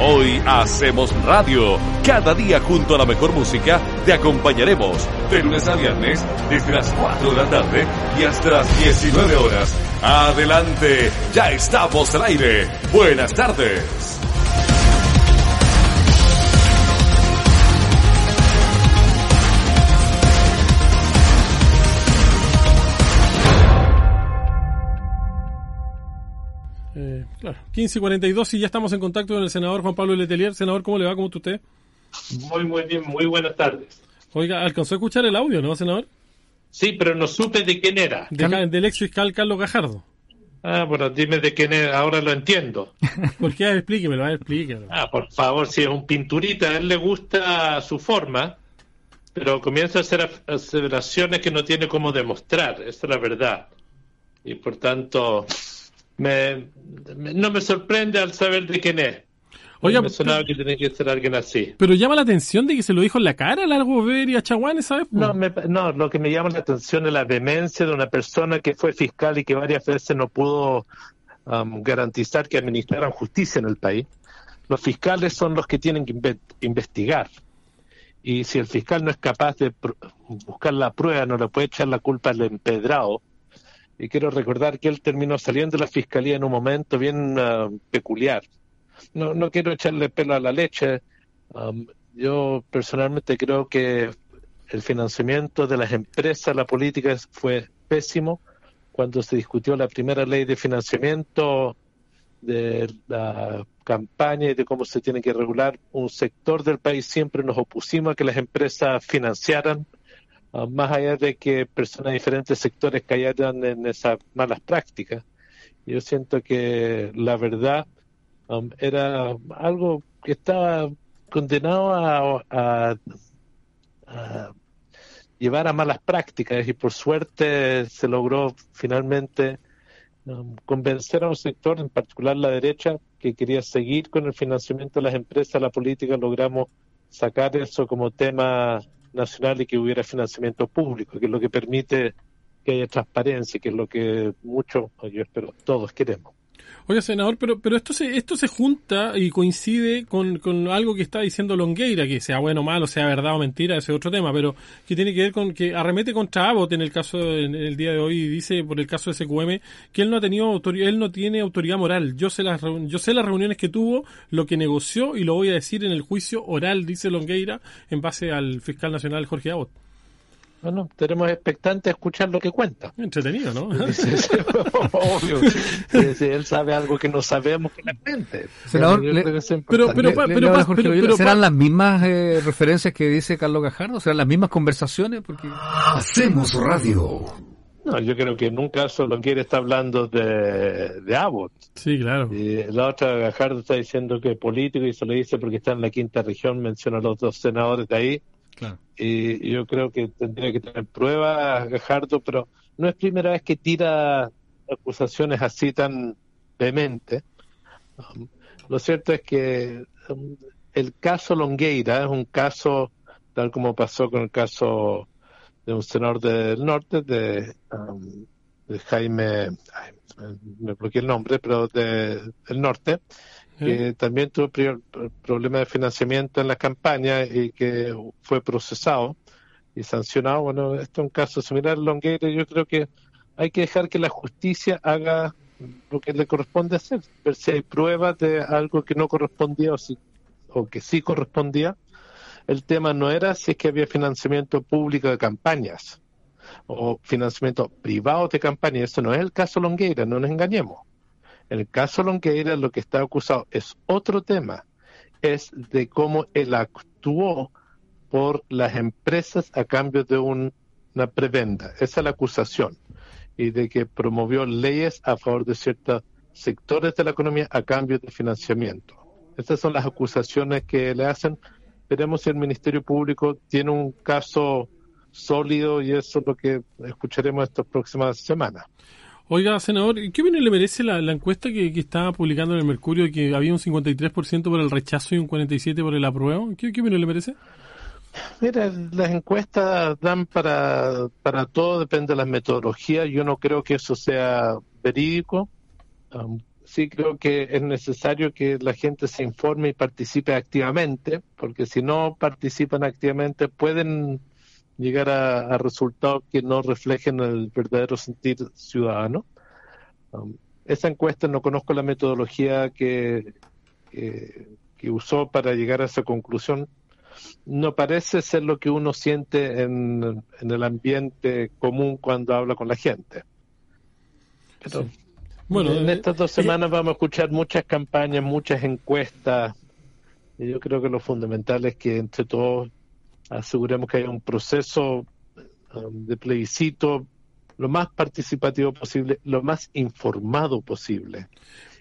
Hoy hacemos radio. Cada día junto a la mejor música te acompañaremos de lunes a viernes desde las 4 de la tarde y hasta las 19 horas. Adelante, ya estamos al aire. Buenas tardes. Claro, 15 y 42 y ya estamos en contacto con el senador Juan Pablo Letelier. Senador, ¿cómo le va? ¿Cómo está usted? Muy, muy bien, muy buenas tardes. Oiga, alcanzó a escuchar el audio, ¿no, senador? Sí, pero no supe de quién era. De, del ex fiscal Carlos Gajardo. Ah, bueno, dime de quién era, ahora lo entiendo. ¿Por qué? Explíquemelo, explíquemelo. Ah, por favor, si es un pinturita, a él le gusta su forma, pero comienza a hacer aseveraciones que no tiene cómo demostrar, esa es la verdad. Y por tanto, me, no me sorprende al saber de quién es. Oiga, me sonaba que tiene que ser alguien así. Pero llama la atención de que se lo dijo en la cara a Largo Ver y a Chaguán, ¿sabes? No, no, lo que me llama la atención es la demencia de una persona que fue fiscal y que varias veces no pudo um, garantizar que administraran justicia en el país. Los fiscales son los que tienen que investigar. Y si el fiscal no es capaz de buscar la prueba, no le puede echar la culpa al empedrado, y quiero recordar que él terminó saliendo de la fiscalía en un momento bien uh, peculiar. No, no quiero echarle pelo a la leche. Yo personalmente creo que el financiamiento de las empresas, la política fue pésimo. Cuando se discutió la primera ley de financiamiento de la campaña y de cómo se tiene que regular un sector del país, siempre nos opusimos a que las empresas financiaran Ah, más allá de que personas de diferentes sectores cayeran en esas malas prácticas. Yo siento que la verdad um, era algo que estaba condenado a, llevar a malas prácticas y por suerte se logró finalmente um, convencer a un sector, en particular la derecha, que quería seguir con el financiamiento de las empresas, la política, logramos sacar eso como tema nacional y que hubiera financiamiento público, que es lo que permite que haya transparencia, que es lo que muchos, yo espero, todos queremos. Oye, senador, pero, pero esto se, esto se junta y coincide con, con algo que está diciendo Longueira, que sea bueno o malo, sea verdad o mentira, ese es otro tema, pero que tiene que ver con que arremete contra Abbott en el caso, en el día de hoy, dice por el caso de SQM, que él no ha tenido él no tiene autoridad moral. Yo sé las, yo sé las reuniones que tuvo, lo que negoció y lo voy a decir en el juicio oral, dice Longueira, en base al fiscal nacional Jorge Abbott. Bueno, tenemos expectante a escuchar lo que cuenta. Entretenido, ¿no? Obvio. Si él sabe algo que no sabemos que la mente. Senador, pero, pero, pero, ¿serán las mismas eh, referencias que dice Carlos Gajardo? ¿Serán las mismas conversaciones? Porque... Hacemos radio. No, yo creo que en un caso Longueira está hablando de, de Abbott. Sí, claro. Y la otra, Gajardo está diciendo que es político y se lo dice porque está en la quinta región, menciona a los dos senadores de ahí y yo creo que tendría que tener pruebas, Gajardo, pero no es primera vez que tira acusaciones así tan vehemente. Um, lo cierto es que um, el caso Longueira es un caso tal como pasó con el caso de un senador del norte, de, um, de Jaime, me bloqueé el nombre, pero de, del norte, que también tuvo problemas de financiamiento en la campaña y que fue procesado y sancionado. Bueno, este es un caso similar Longueira. Yo creo que hay que dejar que la justicia haga lo que le corresponde hacer, ver si hay pruebas de algo que no correspondía o, si, o que sí correspondía. El tema no era si es que había financiamiento público de campañas o financiamiento privado de campañas. Eso no es el caso Longueira, no nos engañemos. El caso Longueira lo que está acusado es otro tema, es de cómo él actuó por las empresas a cambio de una prebenda. Esa es la acusación. Y de que promovió leyes a favor de ciertos sectores de la economía a cambio de financiamiento. Estas son las acusaciones que le hacen. Veremos si el Ministerio Público tiene un caso sólido y eso es lo que escucharemos estas próximas semanas. Oiga, senador, ¿qué opinión le merece la, encuesta que, estaba publicando en el Mercurio que había un 53% por el rechazo y un 47% por el apruebo? ¿Qué, ¿Qué, opinión le merece? Mira, las encuestas dan para, para todo, depende de las metodologías. Yo no creo que eso sea verídico. Sí creo que es necesario que la gente se informe y participe activamente, porque si no participan activamente pueden llegar a, resultados que no reflejen el verdadero sentir ciudadano. Um, esa encuesta no conozco la metodología que, que, usó para llegar a esa conclusión. No parece ser lo que uno siente en, el ambiente común cuando habla con la gente. Pero bueno, en eh, estas dos eh, semanas vamos a escuchar muchas campañas, muchas encuestas. Y yo creo que lo fundamental es que entre todos aseguremos que haya un proceso um, de plebiscito lo más participativo posible, lo más informado posible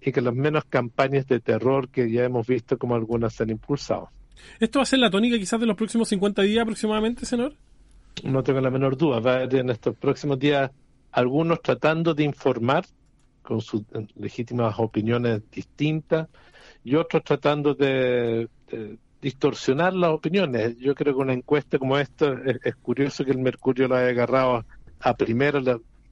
y que las menos campañas de terror que ya hemos visto como algunas se han impulsado. ¿Esto va a ser la tónica quizás de los próximos 50 días aproximadamente, senador? No tengo la menor duda. Va a haber en estos próximos días algunos tratando de informar con sus legítimas opiniones distintas y otros tratando de, distorsionar las opiniones. Yo creo que una encuesta como esta es, curioso que el Mercurio la haya agarrado a primero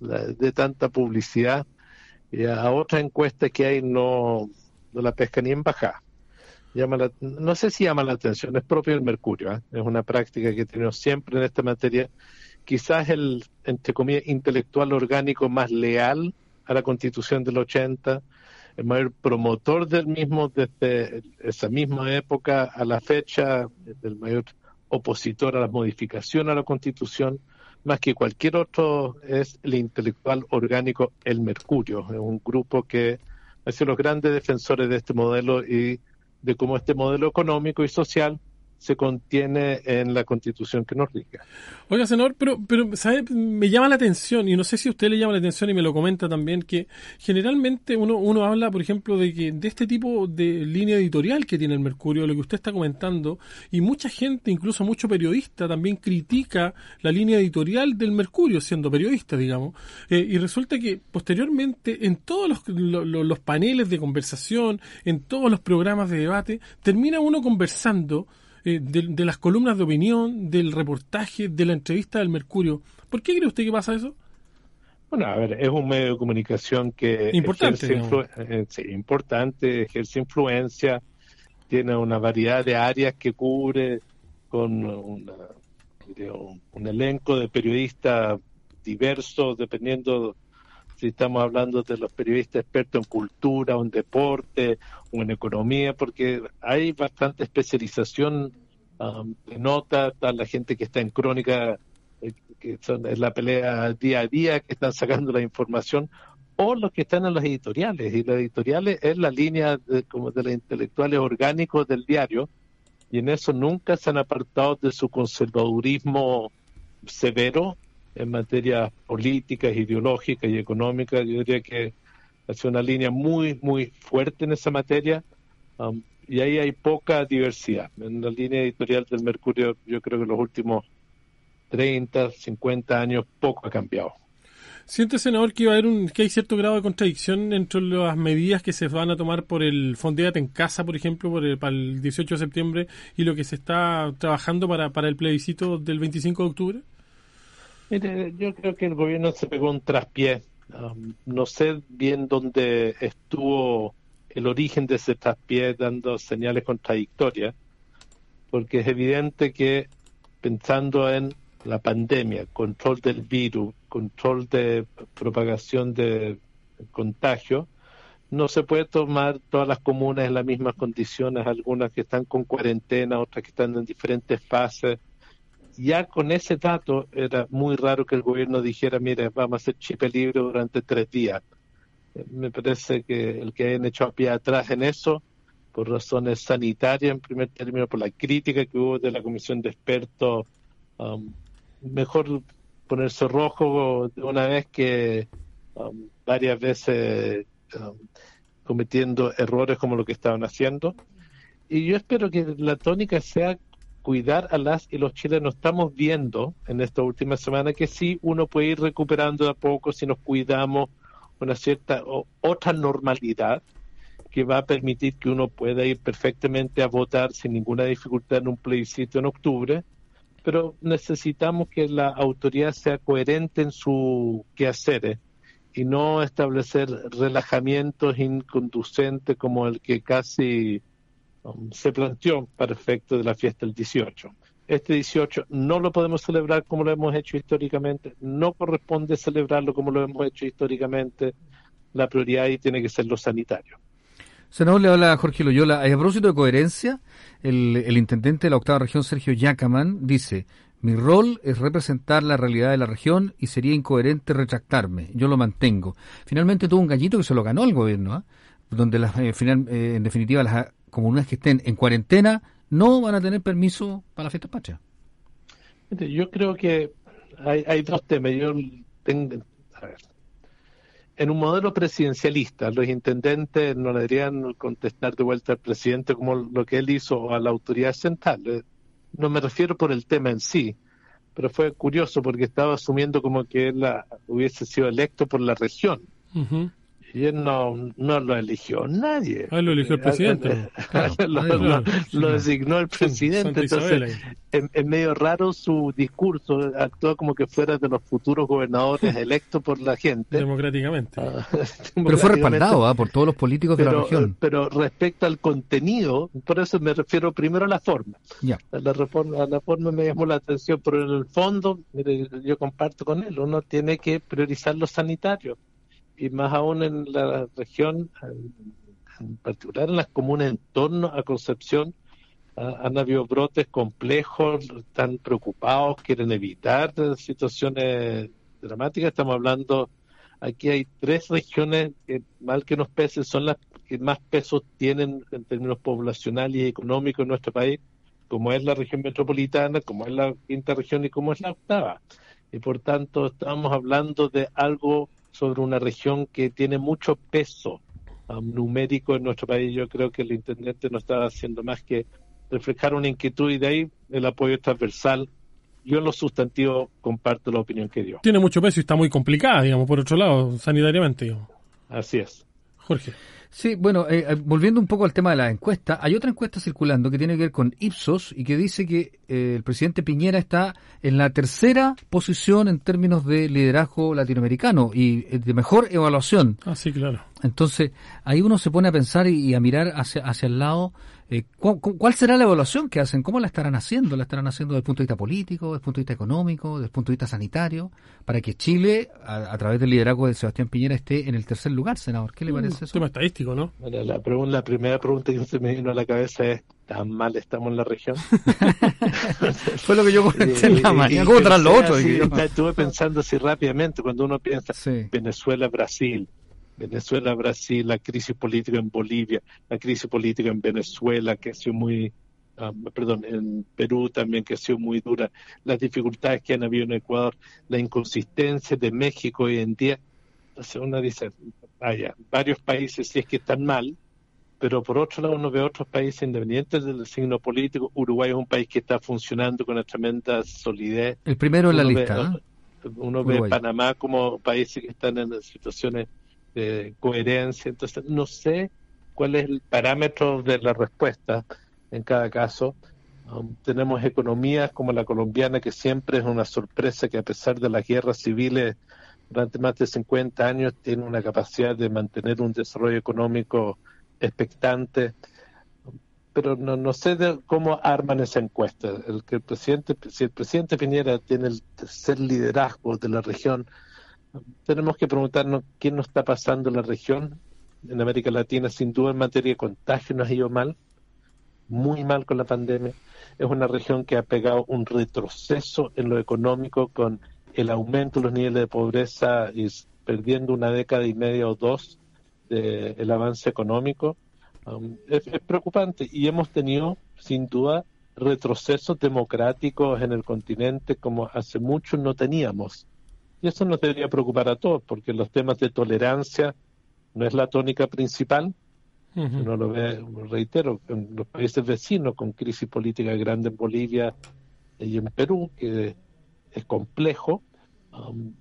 de tanta publicidad y a otra encuesta que hay no, no la pesca ni en bajada. Llama no sé si llama la atención, es propio del Mercurio, ¿eh? es una práctica que tenemos siempre en esta materia. Quizás el, entre comillas, intelectual orgánico más leal a la Constitución del 80, el mayor promotor del mismo desde esa misma época a la fecha, el mayor opositor a la modificación a la Constitución, más que cualquier otro, es el intelectual orgánico El Mercurio, es un grupo que ha sido los grandes defensores de este modelo y de cómo este modelo económico y social se contiene en la constitución que nos rige. Oiga, senador, pero, pero ¿sabe? me llama la atención, y no sé si usted le llama la atención y me lo comenta también, que generalmente uno, uno habla, por ejemplo, de que de este tipo de línea editorial que tiene el Mercurio, lo que usted está comentando, y mucha gente, incluso mucho periodista, también critica la línea editorial del Mercurio, siendo periodista, digamos, eh, y resulta que posteriormente en todos los, los paneles de conversación, en todos los programas de debate, termina uno conversando eh, de, las columnas de opinión, del reportaje, de la entrevista del Mercurio. ¿Por qué cree usted que pasa eso? Bueno, a ver, es un medio de comunicación que importante, ejerce eh, sí, importante, ejerce influencia, tiene una variedad de áreas que cubre con un, un elenco de periodistas diversos, dependiendo si estamos hablando de los periodistas expertos en cultura, o en deporte, o en economía, porque hay bastante especialización um, de notas, está la gente que está en crónica, eh, que son, es la pelea día a día, que están sacando la información, o los que están en las editoriales, y las editoriales es la línea de, como de los intelectuales orgánicos del diario, y en eso nunca se han apartado de su conservadurismo severo en materia política, ideológica y económica. Yo diría que hace una línea muy, muy fuerte en esa materia um, y ahí hay poca diversidad. En la línea editorial del Mercurio yo creo que los últimos 30, 50 años poco ha cambiado. ¿Siente, senador, que, iba a haber un, que hay cierto grado de contradicción entre las medidas que se van a tomar por el Fondeate en casa, por ejemplo, por el, para el 18 de septiembre y lo que se está trabajando para, para el plebiscito del 25 de octubre? Mire, yo creo que el gobierno se pegó un traspié. No sé bien dónde estuvo el origen de ese traspié dando señales contradictorias, porque es evidente que pensando en la pandemia, control del virus, control de propagación de contagio, no se puede tomar todas las comunas en las mismas condiciones, algunas que están con cuarentena, otras que están en diferentes fases ya con ese dato era muy raro que el gobierno dijera, mire, vamos a hacer chip libre durante tres días. Eh, me parece que el que hayan hecho a pie atrás en eso, por razones sanitarias en primer término, por la crítica que hubo de la comisión de expertos, um, mejor ponerse rojo una vez que um, varias veces um, cometiendo errores como lo que estaban haciendo. Y yo espero que la tónica sea cuidar a las y los chilenos. Estamos viendo en esta última semana que sí, uno puede ir recuperando de a poco si nos cuidamos una cierta otra normalidad que va a permitir que uno pueda ir perfectamente a votar sin ninguna dificultad en un plebiscito en octubre, pero necesitamos que la autoridad sea coherente en su quehaceres y no establecer relajamientos inconducentes como el que casi um, se planteó para efecto de la fiesta del 18. Este 18 no lo podemos celebrar como lo hemos hecho históricamente, no corresponde celebrarlo como lo hemos hecho históricamente, la prioridad ahí tiene que ser lo sanitario. Senador, le habla Jorge Loyola. A propósito de coherencia, el, el intendente de la octava región, Sergio Yacaman, dice, mi rol es representar la realidad de la región y sería incoherente retractarme. Yo lo mantengo. Finalmente tuvo un gallito que se lo ganó el gobierno, ¿ah? donde las, eh, final, eh, en definitiva las comunidades que estén en cuarentena no van a tener permiso para la fiesta patria. Yo creo que hay, hay dos temas. Yo tengo, a ver, en un modelo presidencialista, los intendentes no le deberían contestar de vuelta al presidente como lo que él hizo a la autoridad central. Eh, no me refiero por el tema en sí, pero fue curioso porque estaba asumiendo como que él hubiese sido electo por la región. Y él no, no lo eligió nadie. Ah, lo eligió el presidente. lo, designó el presidente. Entonces, es, medio raro su discurso. Actúa como que fuera de los futuros gobernadores electos por la gente. Democráticamente. Ah, pero fue respaldado ¿ah? por todos los políticos de la región. Pero respecto al contenido, por eso me refiero primero a la forma. Ya. A, la reforma, a la forma me llamó la atención, pero en el fondo, yo comparto con él, uno tiene que priorizar lo sanitario y más aún en la región, en particular en las comunas en torno a Concepción, han habido brotes complejos, están preocupados, quieren evitar situaciones dramáticas. Estamos hablando, aquí hay tres regiones que, mal que nos pese, son las que más pesos tienen en términos poblacionales y económicos en nuestro país, como es la región metropolitana, como es la quinta región y como es la octava. Y por tanto, estamos hablando de algo sobre una región que tiene mucho peso um, numérico en nuestro país. Yo creo que el intendente no está haciendo más que reflejar una inquietud y de ahí el apoyo transversal. Yo en lo sustantivo comparto la opinión que dio. Tiene mucho peso y está muy complicada, digamos, por otro lado, sanitariamente. Así es. Jorge. Sí, bueno, eh, eh, volviendo un poco al tema de la encuesta, hay otra encuesta circulando que tiene que ver con Ipsos y que dice que eh, el presidente Piñera está en la tercera posición en términos de liderazgo latinoamericano y de mejor evaluación. Ah, sí, claro. Entonces, ahí uno se pone a pensar y, a mirar hacia, hacia el lado eh, ¿cuál, será la evaluación que hacen? ¿Cómo la estarán haciendo? ¿La estarán haciendo desde el punto de vista político, desde el punto de vista económico, desde el punto de vista sanitario? Para que Chile, a, través del liderazgo de Sebastián Piñera, esté en el tercer lugar, senador. ¿Qué le mm, parece eso? Tema estadístico, ¿no? la, la primera pregunta que se me vino a la cabeza es, ¿tan mal estamos en la región? Fue lo que yo comenté en la mañana. ¿Cómo los otros? estuve pensando así rápidamente, cuando uno piensa Venezuela, Brasil, Venezuela, Brasil, la crisis política en Bolivia, la crisis política en Venezuela, que ha sido muy, perdón, en Perú también, que ha sido muy dura, las dificultades que han habido en Ecuador, la inconsistencia de México hoy en día. Entonces uno dice, vaya, varios países sí es que están mal, pero por otro lado uno ve otros países independientes del signo político. Uruguay es un país que está funcionando con una tremenda solidez. El primero en la lista. Uno ve Panamá como países que están en situaciones de coherencia. Entonces, no sé cuál es el parámetro de la respuesta en cada caso. Um, tenemos economías como la colombiana, que siempre es una sorpresa que a pesar de las guerras civiles durante más de 50 años tiene una capacidad de mantener un desarrollo económico expectante. Pero no, no sé de cómo arman esa encuesta. El que el presidente, si el presidente Piñera tiene el tercer liderazgo de la región, tenemos que preguntarnos qué nos está pasando en la región, en América Latina, sin duda en materia de contagio nos ha ido mal, muy mal con la pandemia. Es una región que ha pegado un retroceso en lo económico con el aumento de los niveles de pobreza y perdiendo una década y media o dos del avance económico. Um, es, es preocupante y hemos tenido, sin duda, retrocesos democráticos en el continente como hace mucho no teníamos. Y eso nos debería preocupar a todos, porque los temas de tolerancia no es la tónica principal. Uno lo ve, reitero, en los países vecinos con crisis política grande en Bolivia y en Perú, que es complejo. Um,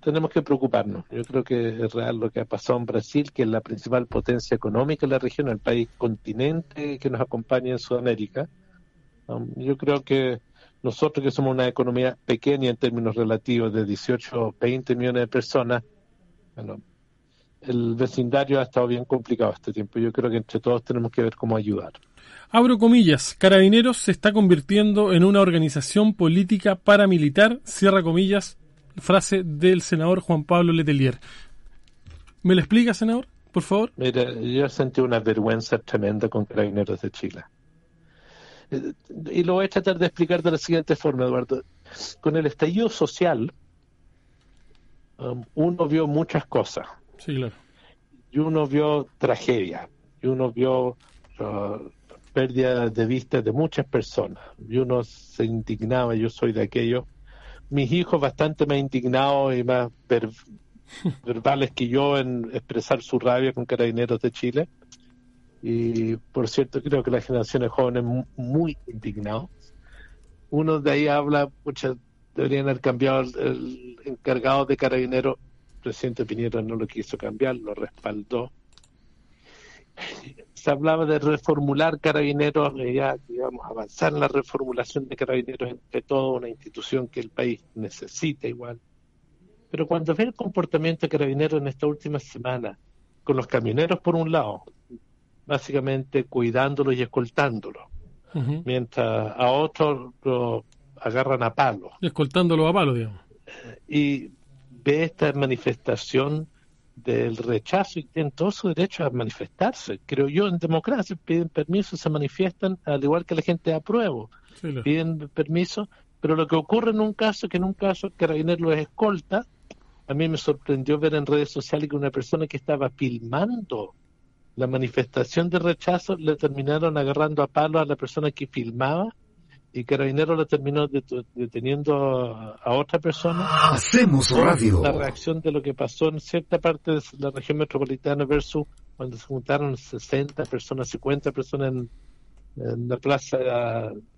tenemos que preocuparnos. Yo creo que es real lo que ha pasado en Brasil, que es la principal potencia económica de la región, el país continente que nos acompaña en Sudamérica. Um, yo creo que nosotros que somos una economía pequeña en términos relativos de 18 o 20 millones de personas, Bueno, el vecindario ha estado bien complicado este tiempo. Yo creo que entre todos tenemos que ver cómo ayudar. Abro comillas, Carabineros se está convirtiendo en una organización política paramilitar, cierra comillas, frase del senador Juan Pablo Letelier. ¿Me lo explica, senador, por favor? Mira, yo sentí una vergüenza tremenda con Carabineros de Chile. Y lo voy a tratar de explicar de la siguiente forma, Eduardo. Con el estallido social, um, uno vio muchas cosas. Sí, claro. Y uno vio tragedia. Y uno vio uh, pérdida de vista de muchas personas. Y uno se indignaba, yo soy de aquello. Mis hijos bastante más indignados y más verbales que yo en expresar su rabia con carabineros de Chile. Y por cierto, creo que las generaciones jóvenes muy indignados. Uno de ahí habla, muchas deberían haber cambiado el, encargado de carabineros. El presidente Piñera no lo quiso cambiar, lo respaldó. Se hablaba de reformular carabineros, ya digamos, avanzar en la reformulación de carabineros entre toda una institución que el país necesita igual. Pero cuando ve el comportamiento de carabineros en esta última semana, con los camioneros por un lado, básicamente cuidándolos y escoltándolos, mientras a otros lo agarran a palo. Escoltándolos a palo, digamos. Y ve esta manifestación del rechazo y tienen todo su derecho a manifestarse. Creo yo, en democracia piden permiso, se manifiestan, al igual que la gente apruebo. Piden permiso, pero lo que ocurre en un caso, que en un caso Carabinero lo escolta, a mí me sorprendió ver en redes sociales que una persona que estaba filmando la manifestación de rechazo le terminaron agarrando a palo a la persona que filmaba y Carabinero la terminó deteniendo a, otra persona. Hacemos radio. La reacción de lo que pasó en cierta parte de la región metropolitana versus cuando se juntaron 60 personas, 50 personas en, la Plaza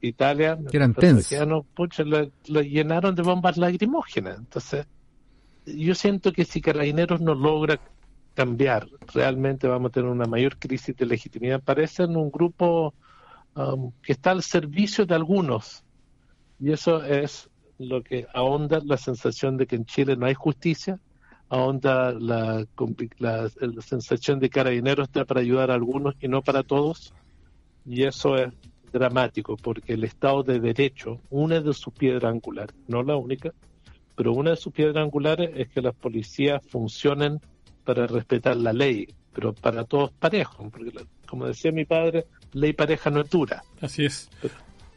Italia. Que eran tensos. Pucha, lo, lo, llenaron de bombas lacrimógenas. Entonces, yo siento que si Carabineros no logra cambiar, realmente vamos a tener una mayor crisis de legitimidad. Parecen un grupo um, que está al servicio de algunos. Y eso es lo que ahonda la sensación de que en Chile no hay justicia, ahonda la, la, la sensación de que Carabineros está para ayudar a algunos y no para todos. Y eso es dramático, porque el Estado de Derecho, una de sus piedras angulares, no la única, pero una de sus piedras angulares es que las policías funcionen para respetar la ley, pero para todos parejos, porque como decía mi padre, ley pareja no es dura. Así es.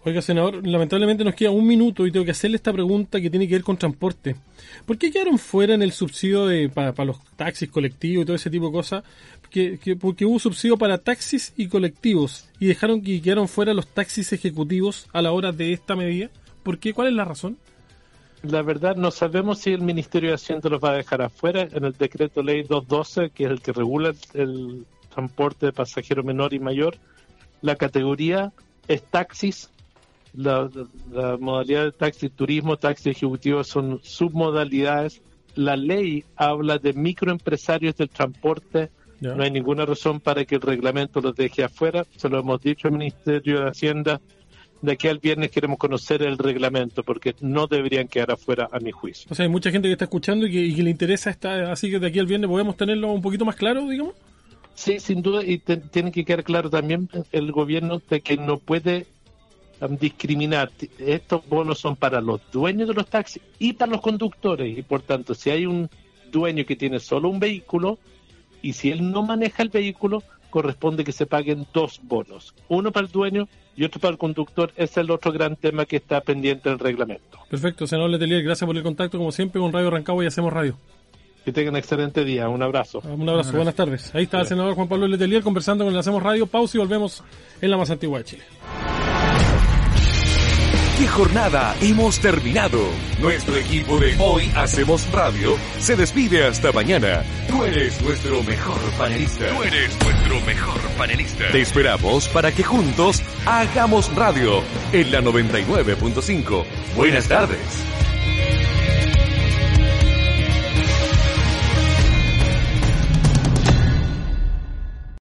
Oiga, senador, lamentablemente nos queda un minuto y tengo que hacerle esta pregunta que tiene que ver con transporte. ¿Por qué quedaron fuera en el subsidio de, para, los taxis colectivos y todo ese tipo de cosas? Que, porque hubo subsidio para taxis y colectivos y dejaron que quedaron fuera los taxis ejecutivos a la hora de esta medida. ¿Por qué? ¿Cuál es la razón? La verdad no sabemos si el Ministerio de Hacienda los va a dejar afuera en el decreto ley 212, que es el que regula el transporte de pasajero menor y mayor. La categoría es taxis, la, modalidad de taxi turismo, taxi ejecutivo son submodalidades. La ley habla de microempresarios del transporte. No hay ninguna razón para que el reglamento los deje afuera. Se lo hemos dicho al Ministerio de Hacienda de aquí al viernes queremos conocer el reglamento, porque no deberían quedar afuera a mi juicio. O sea, hay mucha gente que está escuchando y que, le interesa esta, así que de aquí al viernes podemos tenerlo un poquito más claro, digamos. Sí, sin duda, y tiene que quedar claro también el gobierno de que no puede um, discriminar. Estos bonos son para los dueños de los taxis y para los conductores, y por tanto, si hay un dueño que tiene solo un vehículo, y si él no maneja el vehículo, corresponde que se paguen dos bonos, uno para el dueño y otro para el conductor. Ese es el otro gran tema que está pendiente del reglamento. Perfecto, senador Letelier, gracias por el contacto, como siempre, con Radio Rancagua y Hacemos Radio. Que tengan un excelente día, un abrazo. Un abrazo, buenas tardes. Ahí está el senador Juan Pablo Letelier conversando con el Hacemos Radio. Pausa y volvemos en la más antigua de Chile. ¿Qué jornada hemos terminado? Nuestro equipo de Hoy Hacemos Radio se despide hasta mañana. Tú eres nuestro mejor panelista. Tú eres nuestro mejor panelista. Te esperamos para que juntos hagamos radio en la 99.5. Buenas tardes.